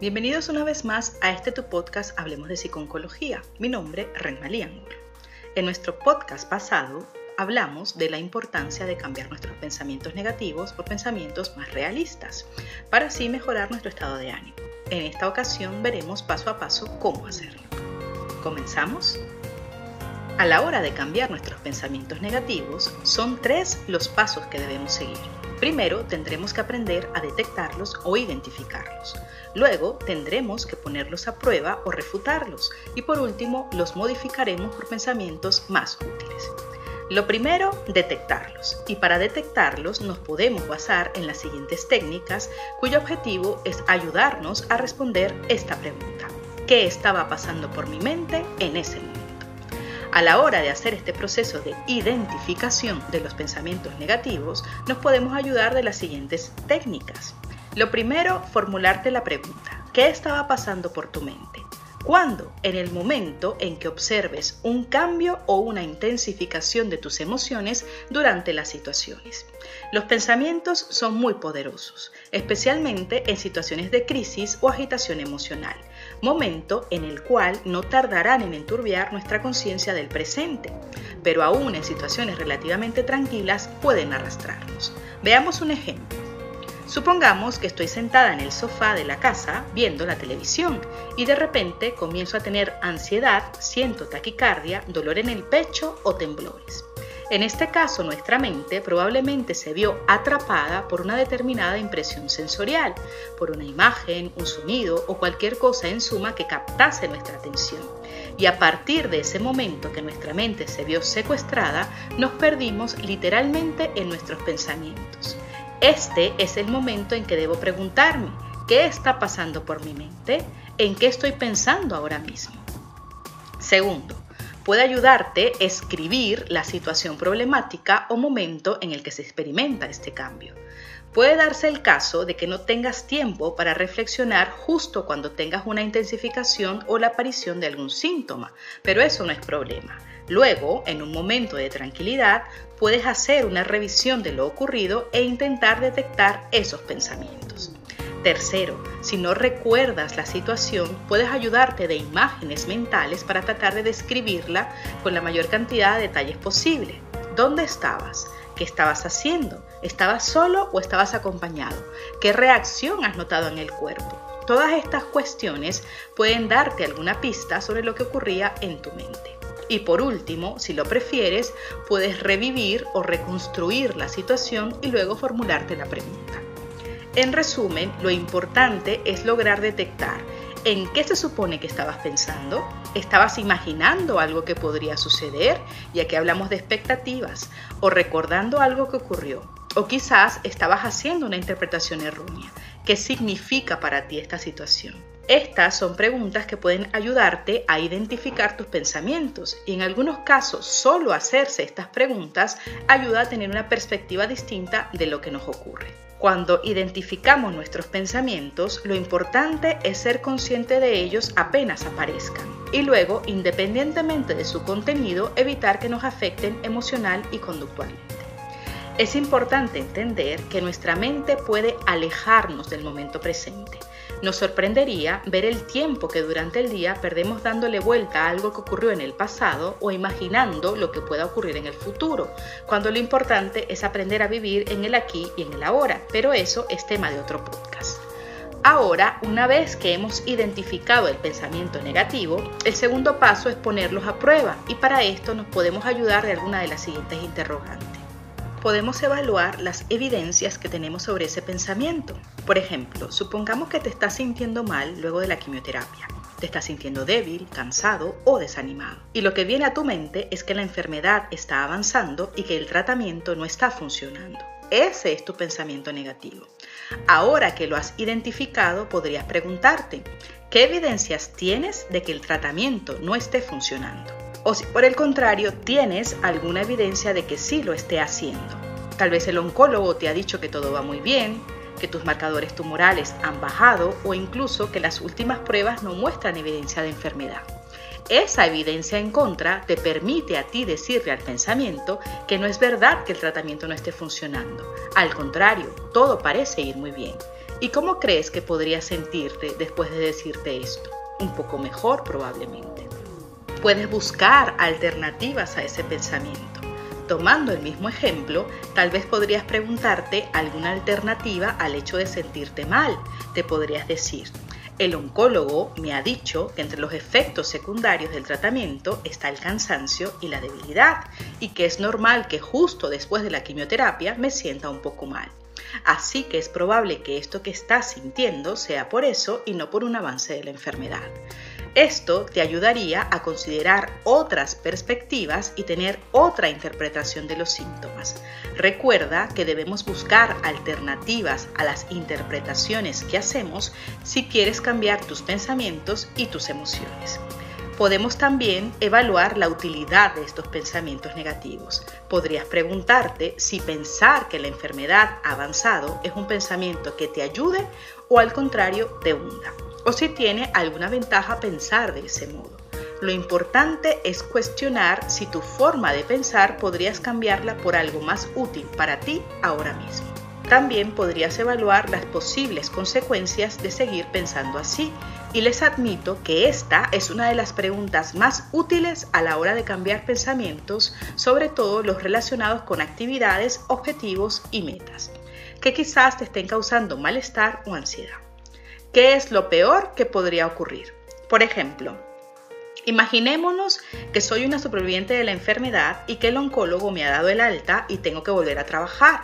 Bienvenidos una vez más a este tu podcast Hablemos de Psiconcología. Mi nombre es Renmalí Angulo. En nuestro podcast pasado hablamos de la importancia de cambiar nuestros pensamientos negativos por pensamientos más realistas, para así mejorar nuestro estado de ánimo. En esta ocasión veremos paso a paso cómo hacerlo. ¿Comenzamos? A la hora de cambiar nuestros pensamientos negativos, son tres los pasos que debemos seguir. Primero tendremos que aprender a detectarlos o identificarlos. Luego tendremos que ponerlos a prueba o refutarlos. Y por último, los modificaremos por pensamientos más útiles. Lo primero, detectarlos. Y para detectarlos nos podemos basar en las siguientes técnicas cuyo objetivo es ayudarnos a responder esta pregunta. ¿Qué estaba pasando por mi mente en ese momento? A la hora de hacer este proceso de identificación de los pensamientos negativos, nos podemos ayudar de las siguientes técnicas. Lo primero, formularte la pregunta, ¿qué estaba pasando por tu mente? ¿Cuándo? En el momento en que observes un cambio o una intensificación de tus emociones durante las situaciones. Los pensamientos son muy poderosos, especialmente en situaciones de crisis o agitación emocional momento en el cual no tardarán en enturbiar nuestra conciencia del presente, pero aún en situaciones relativamente tranquilas pueden arrastrarnos. Veamos un ejemplo. Supongamos que estoy sentada en el sofá de la casa viendo la televisión y de repente comienzo a tener ansiedad, siento taquicardia, dolor en el pecho o temblores. En este caso, nuestra mente probablemente se vio atrapada por una determinada impresión sensorial, por una imagen, un sonido o cualquier cosa en suma que captase nuestra atención. Y a partir de ese momento que nuestra mente se vio secuestrada, nos perdimos literalmente en nuestros pensamientos. Este es el momento en que debo preguntarme, ¿qué está pasando por mi mente? ¿En qué estoy pensando ahora mismo? Segundo, puede ayudarte a escribir la situación problemática o momento en el que se experimenta este cambio. Puede darse el caso de que no tengas tiempo para reflexionar justo cuando tengas una intensificación o la aparición de algún síntoma, pero eso no es problema. Luego, en un momento de tranquilidad, puedes hacer una revisión de lo ocurrido e intentar detectar esos pensamientos. Tercero, si no recuerdas la situación, puedes ayudarte de imágenes mentales para tratar de describirla con la mayor cantidad de detalles posible. ¿Dónde estabas? ¿Qué estabas haciendo? ¿Estabas solo o estabas acompañado? ¿Qué reacción has notado en el cuerpo? Todas estas cuestiones pueden darte alguna pista sobre lo que ocurría en tu mente. Y por último, si lo prefieres, puedes revivir o reconstruir la situación y luego formularte la pregunta. En resumen, lo importante es lograr detectar en qué se supone que estabas pensando, estabas imaginando algo que podría suceder, ya que hablamos de expectativas, o recordando algo que ocurrió, o quizás estabas haciendo una interpretación errónea. ¿Qué significa para ti esta situación? Estas son preguntas que pueden ayudarte a identificar tus pensamientos y en algunos casos solo hacerse estas preguntas ayuda a tener una perspectiva distinta de lo que nos ocurre. Cuando identificamos nuestros pensamientos, lo importante es ser consciente de ellos apenas aparezcan y luego, independientemente de su contenido, evitar que nos afecten emocional y conductualmente. Es importante entender que nuestra mente puede alejarnos del momento presente. Nos sorprendería ver el tiempo que durante el día perdemos dándole vuelta a algo que ocurrió en el pasado o imaginando lo que pueda ocurrir en el futuro, cuando lo importante es aprender a vivir en el aquí y en el ahora, pero eso es tema de otro podcast. Ahora, una vez que hemos identificado el pensamiento negativo, el segundo paso es ponerlos a prueba y para esto nos podemos ayudar de alguna de las siguientes interrogantes podemos evaluar las evidencias que tenemos sobre ese pensamiento. Por ejemplo, supongamos que te estás sintiendo mal luego de la quimioterapia. Te estás sintiendo débil, cansado o desanimado. Y lo que viene a tu mente es que la enfermedad está avanzando y que el tratamiento no está funcionando. Ese es tu pensamiento negativo. Ahora que lo has identificado, podrías preguntarte, ¿qué evidencias tienes de que el tratamiento no esté funcionando? O si por el contrario tienes alguna evidencia de que sí lo esté haciendo. Tal vez el oncólogo te ha dicho que todo va muy bien, que tus marcadores tumorales han bajado o incluso que las últimas pruebas no muestran evidencia de enfermedad. Esa evidencia en contra te permite a ti decirle al pensamiento que no es verdad que el tratamiento no esté funcionando. Al contrario, todo parece ir muy bien. ¿Y cómo crees que podrías sentirte después de decirte esto? Un poco mejor probablemente. Puedes buscar alternativas a ese pensamiento. Tomando el mismo ejemplo, tal vez podrías preguntarte alguna alternativa al hecho de sentirte mal. Te podrías decir, el oncólogo me ha dicho que entre los efectos secundarios del tratamiento está el cansancio y la debilidad y que es normal que justo después de la quimioterapia me sienta un poco mal. Así que es probable que esto que estás sintiendo sea por eso y no por un avance de la enfermedad. Esto te ayudaría a considerar otras perspectivas y tener otra interpretación de los síntomas. Recuerda que debemos buscar alternativas a las interpretaciones que hacemos si quieres cambiar tus pensamientos y tus emociones. Podemos también evaluar la utilidad de estos pensamientos negativos. Podrías preguntarte si pensar que la enfermedad ha avanzado es un pensamiento que te ayude o al contrario te hunda o si tiene alguna ventaja pensar de ese modo. Lo importante es cuestionar si tu forma de pensar podrías cambiarla por algo más útil para ti ahora mismo. También podrías evaluar las posibles consecuencias de seguir pensando así y les admito que esta es una de las preguntas más útiles a la hora de cambiar pensamientos, sobre todo los relacionados con actividades, objetivos y metas, que quizás te estén causando malestar o ansiedad. ¿Qué es lo peor que podría ocurrir? Por ejemplo, imaginémonos que soy una superviviente de la enfermedad y que el oncólogo me ha dado el alta y tengo que volver a trabajar.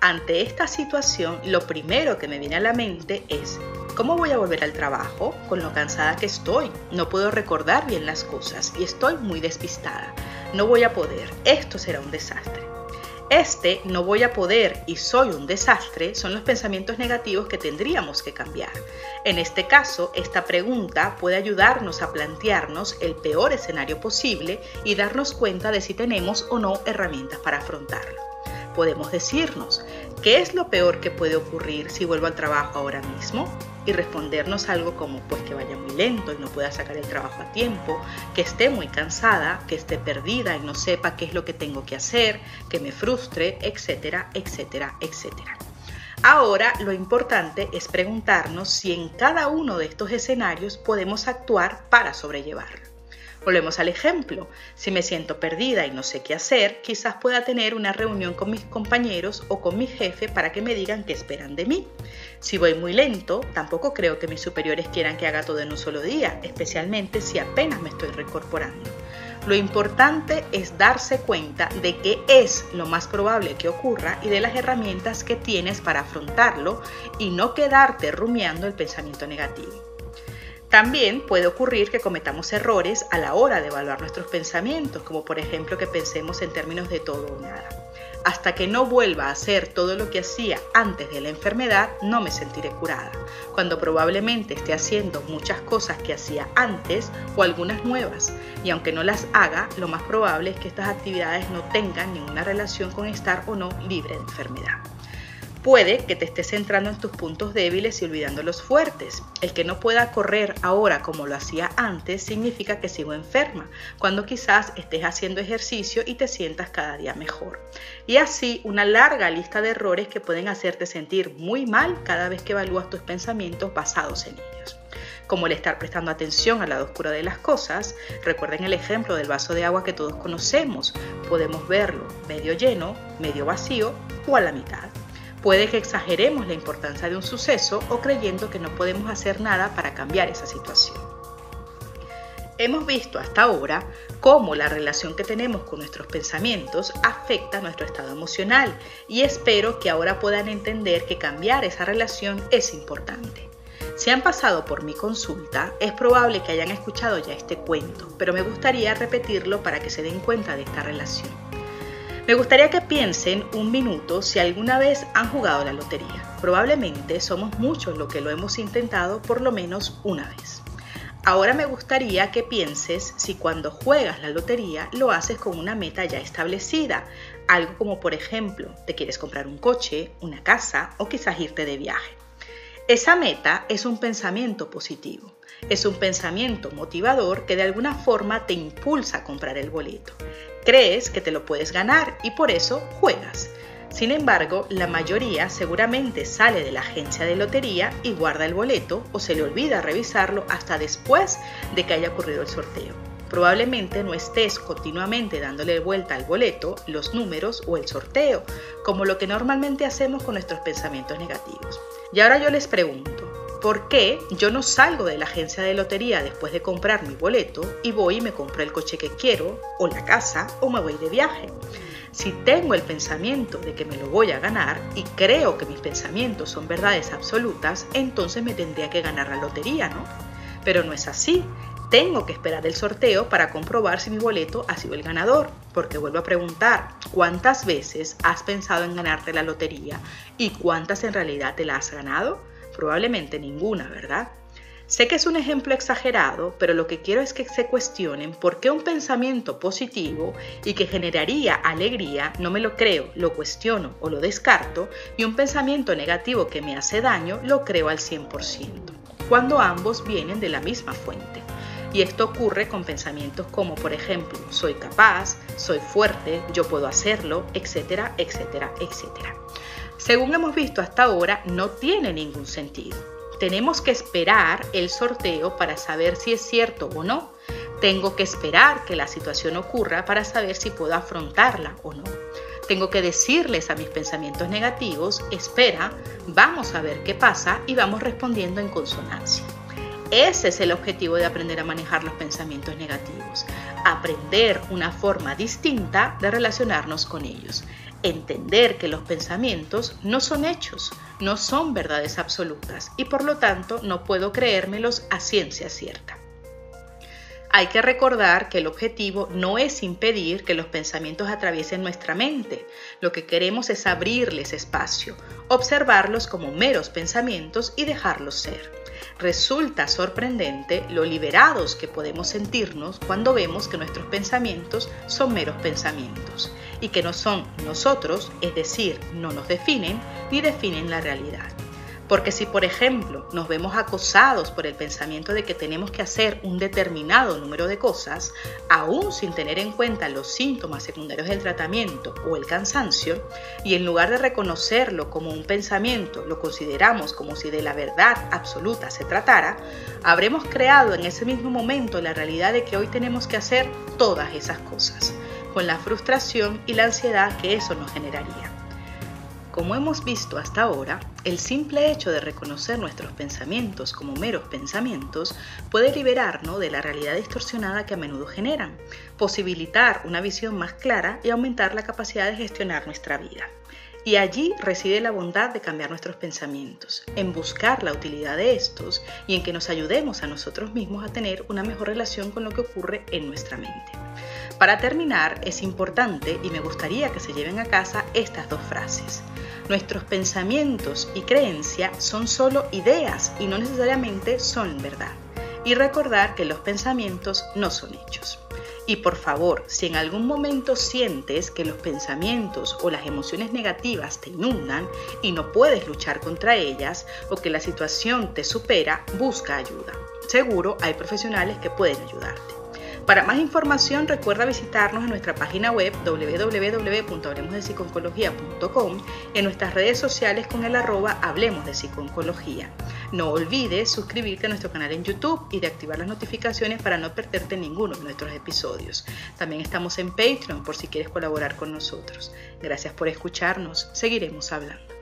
Ante esta situación, lo primero que me viene a la mente es, ¿cómo voy a volver al trabajo con lo cansada que estoy? No puedo recordar bien las cosas y estoy muy despistada. No voy a poder. Esto será un desastre. Este no voy a poder y soy un desastre son los pensamientos negativos que tendríamos que cambiar. En este caso, esta pregunta puede ayudarnos a plantearnos el peor escenario posible y darnos cuenta de si tenemos o no herramientas para afrontarlo. Podemos decirnos, ¿qué es lo peor que puede ocurrir si vuelvo al trabajo ahora mismo? Y respondernos algo como pues que vaya muy lento y no pueda sacar el trabajo a tiempo, que esté muy cansada, que esté perdida y no sepa qué es lo que tengo que hacer, que me frustre, etcétera, etcétera, etcétera. Ahora lo importante es preguntarnos si en cada uno de estos escenarios podemos actuar para sobrellevarlo. Volvemos al ejemplo. Si me siento perdida y no sé qué hacer, quizás pueda tener una reunión con mis compañeros o con mi jefe para que me digan qué esperan de mí. Si voy muy lento, tampoco creo que mis superiores quieran que haga todo en un solo día, especialmente si apenas me estoy reincorporando. Lo importante es darse cuenta de qué es lo más probable que ocurra y de las herramientas que tienes para afrontarlo y no quedarte rumiando el pensamiento negativo. También puede ocurrir que cometamos errores a la hora de evaluar nuestros pensamientos, como por ejemplo que pensemos en términos de todo o nada. Hasta que no vuelva a hacer todo lo que hacía antes de la enfermedad, no me sentiré curada, cuando probablemente esté haciendo muchas cosas que hacía antes o algunas nuevas, y aunque no las haga, lo más probable es que estas actividades no tengan ninguna relación con estar o no libre de enfermedad. Puede que te estés centrando en tus puntos débiles y olvidando los fuertes. El que no pueda correr ahora como lo hacía antes significa que sigo enferma, cuando quizás estés haciendo ejercicio y te sientas cada día mejor. Y así una larga lista de errores que pueden hacerte sentir muy mal cada vez que evalúas tus pensamientos basados en ellos como el estar prestando atención al lado oscuro de las cosas. Recuerden el ejemplo del vaso de agua que todos conocemos. Podemos verlo medio lleno, medio vacío o a la mitad. Puede que exageremos la importancia de un suceso o creyendo que no podemos hacer nada para cambiar esa situación. Hemos visto hasta ahora cómo la relación que tenemos con nuestros pensamientos afecta nuestro estado emocional y espero que ahora puedan entender que cambiar esa relación es importante. Si han pasado por mi consulta, es probable que hayan escuchado ya este cuento, pero me gustaría repetirlo para que se den cuenta de esta relación. Me gustaría que piensen un minuto si alguna vez han jugado la lotería. Probablemente somos muchos los que lo hemos intentado por lo menos una vez. Ahora me gustaría que pienses si cuando juegas la lotería lo haces con una meta ya establecida, algo como por ejemplo, te quieres comprar un coche, una casa o quizás irte de viaje. Esa meta es un pensamiento positivo, es un pensamiento motivador que de alguna forma te impulsa a comprar el boleto. Crees que te lo puedes ganar y por eso juegas. Sin embargo, la mayoría seguramente sale de la agencia de lotería y guarda el boleto o se le olvida revisarlo hasta después de que haya ocurrido el sorteo. Probablemente no estés continuamente dándole vuelta al boleto, los números o el sorteo, como lo que normalmente hacemos con nuestros pensamientos negativos. Y ahora yo les pregunto, ¿por qué yo no salgo de la agencia de lotería después de comprar mi boleto y voy y me compro el coche que quiero, o la casa, o me voy de viaje? Si tengo el pensamiento de que me lo voy a ganar y creo que mis pensamientos son verdades absolutas, entonces me tendría que ganar la lotería, ¿no? Pero no es así tengo que esperar el sorteo para comprobar si mi boleto ha sido el ganador, porque vuelvo a preguntar, ¿cuántas veces has pensado en ganarte la lotería y cuántas en realidad te la has ganado? Probablemente ninguna, ¿verdad? Sé que es un ejemplo exagerado, pero lo que quiero es que se cuestionen por qué un pensamiento positivo y que generaría alegría no me lo creo, lo cuestiono o lo descarto, y un pensamiento negativo que me hace daño lo creo al 100%, cuando ambos vienen de la misma fuente. Y esto ocurre con pensamientos como, por ejemplo, soy capaz, soy fuerte, yo puedo hacerlo, etcétera, etcétera, etcétera. Según hemos visto hasta ahora, no tiene ningún sentido. Tenemos que esperar el sorteo para saber si es cierto o no. Tengo que esperar que la situación ocurra para saber si puedo afrontarla o no. Tengo que decirles a mis pensamientos negativos, espera, vamos a ver qué pasa y vamos respondiendo en consonancia. Ese es el objetivo de aprender a manejar los pensamientos negativos, aprender una forma distinta de relacionarnos con ellos, entender que los pensamientos no son hechos, no son verdades absolutas y por lo tanto no puedo creérmelos a ciencia cierta. Hay que recordar que el objetivo no es impedir que los pensamientos atraviesen nuestra mente. Lo que queremos es abrirles espacio, observarlos como meros pensamientos y dejarlos ser. Resulta sorprendente lo liberados que podemos sentirnos cuando vemos que nuestros pensamientos son meros pensamientos y que no son nosotros, es decir, no nos definen ni definen la realidad. Porque si, por ejemplo, nos vemos acosados por el pensamiento de que tenemos que hacer un determinado número de cosas, aún sin tener en cuenta los síntomas secundarios del tratamiento o el cansancio, y en lugar de reconocerlo como un pensamiento, lo consideramos como si de la verdad absoluta se tratara, habremos creado en ese mismo momento la realidad de que hoy tenemos que hacer todas esas cosas, con la frustración y la ansiedad que eso nos generaría. Como hemos visto hasta ahora, el simple hecho de reconocer nuestros pensamientos como meros pensamientos puede liberarnos de la realidad distorsionada que a menudo generan, posibilitar una visión más clara y aumentar la capacidad de gestionar nuestra vida. Y allí reside la bondad de cambiar nuestros pensamientos, en buscar la utilidad de estos y en que nos ayudemos a nosotros mismos a tener una mejor relación con lo que ocurre en nuestra mente. Para terminar, es importante y me gustaría que se lleven a casa estas dos frases. Nuestros pensamientos y creencias son solo ideas y no necesariamente son verdad. Y recordar que los pensamientos no son hechos. Y por favor, si en algún momento sientes que los pensamientos o las emociones negativas te inundan y no puedes luchar contra ellas o que la situación te supera, busca ayuda. Seguro hay profesionales que pueden ayudarte. Para más información recuerda visitarnos en nuestra página web www.hablemosdepsiconcología.com en nuestras redes sociales con el arroba Hablemos de Psiconcología. No olvides suscribirte a nuestro canal en YouTube y de activar las notificaciones para no perderte ninguno de nuestros episodios. También estamos en Patreon por si quieres colaborar con nosotros. Gracias por escucharnos. Seguiremos hablando.